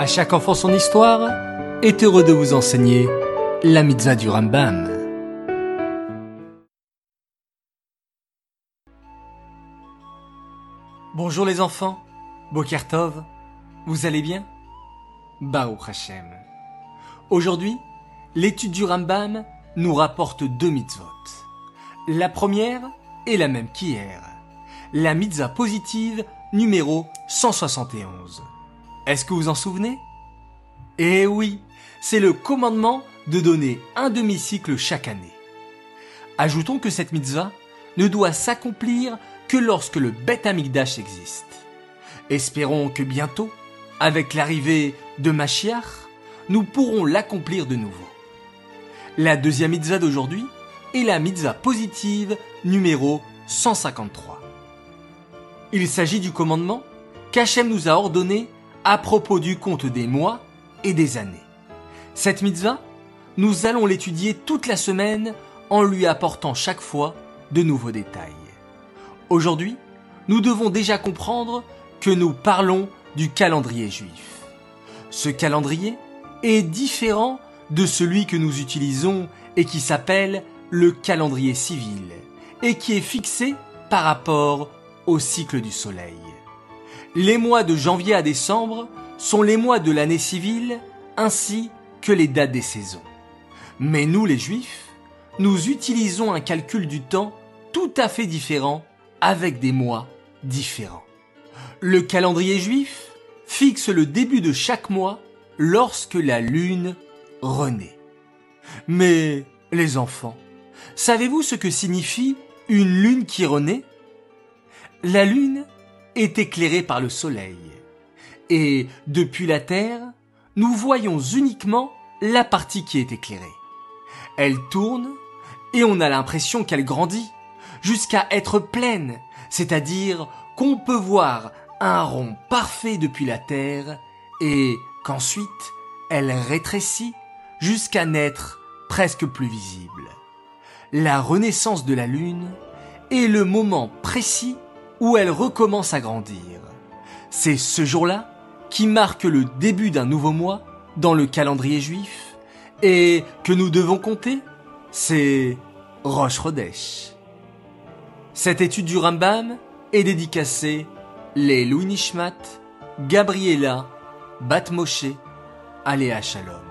À chaque enfant son histoire est heureux de vous enseigner la mitzvah du Rambam. Bonjour les enfants, Bokertov, vous allez bien? Baruch Hashem. Aujourd'hui, l'étude du Rambam nous rapporte deux mitzvot. La première est la même qu'hier, la mitzvah positive numéro 171. Est-ce que vous en souvenez? Eh oui, c'est le commandement de donner un demi-cycle chaque année. Ajoutons que cette mitzvah ne doit s'accomplir que lorsque le Beth Amikdash existe. Espérons que bientôt, avec l'arrivée de Mashiach, nous pourrons l'accomplir de nouveau. La deuxième mitzvah d'aujourd'hui est la mitzvah positive numéro 153. Il s'agit du commandement qu'Hachem nous a ordonné à propos du compte des mois et des années. Cette mitzvah, nous allons l'étudier toute la semaine en lui apportant chaque fois de nouveaux détails. Aujourd'hui, nous devons déjà comprendre que nous parlons du calendrier juif. Ce calendrier est différent de celui que nous utilisons et qui s'appelle le calendrier civil et qui est fixé par rapport au cycle du soleil. Les mois de janvier à décembre sont les mois de l'année civile ainsi que les dates des saisons. Mais nous les juifs, nous utilisons un calcul du temps tout à fait différent avec des mois différents. Le calendrier juif fixe le début de chaque mois lorsque la lune renaît. Mais les enfants, savez-vous ce que signifie une lune qui renaît? La lune est éclairée par le soleil. Et depuis la Terre, nous voyons uniquement la partie qui est éclairée. Elle tourne et on a l'impression qu'elle grandit jusqu'à être pleine, c'est-à-dire qu'on peut voir un rond parfait depuis la Terre et qu'ensuite elle rétrécit jusqu'à n'être presque plus visible. La renaissance de la Lune est le moment précis où elle recommence à grandir. C'est ce jour-là qui marque le début d'un nouveau mois dans le calendrier juif et que nous devons compter, c'est Rosh Chodesh. Cette étude du Rambam est dédicacée les Louis Nishmat, Gabriela, Bat Moshe, Aléa Shalom.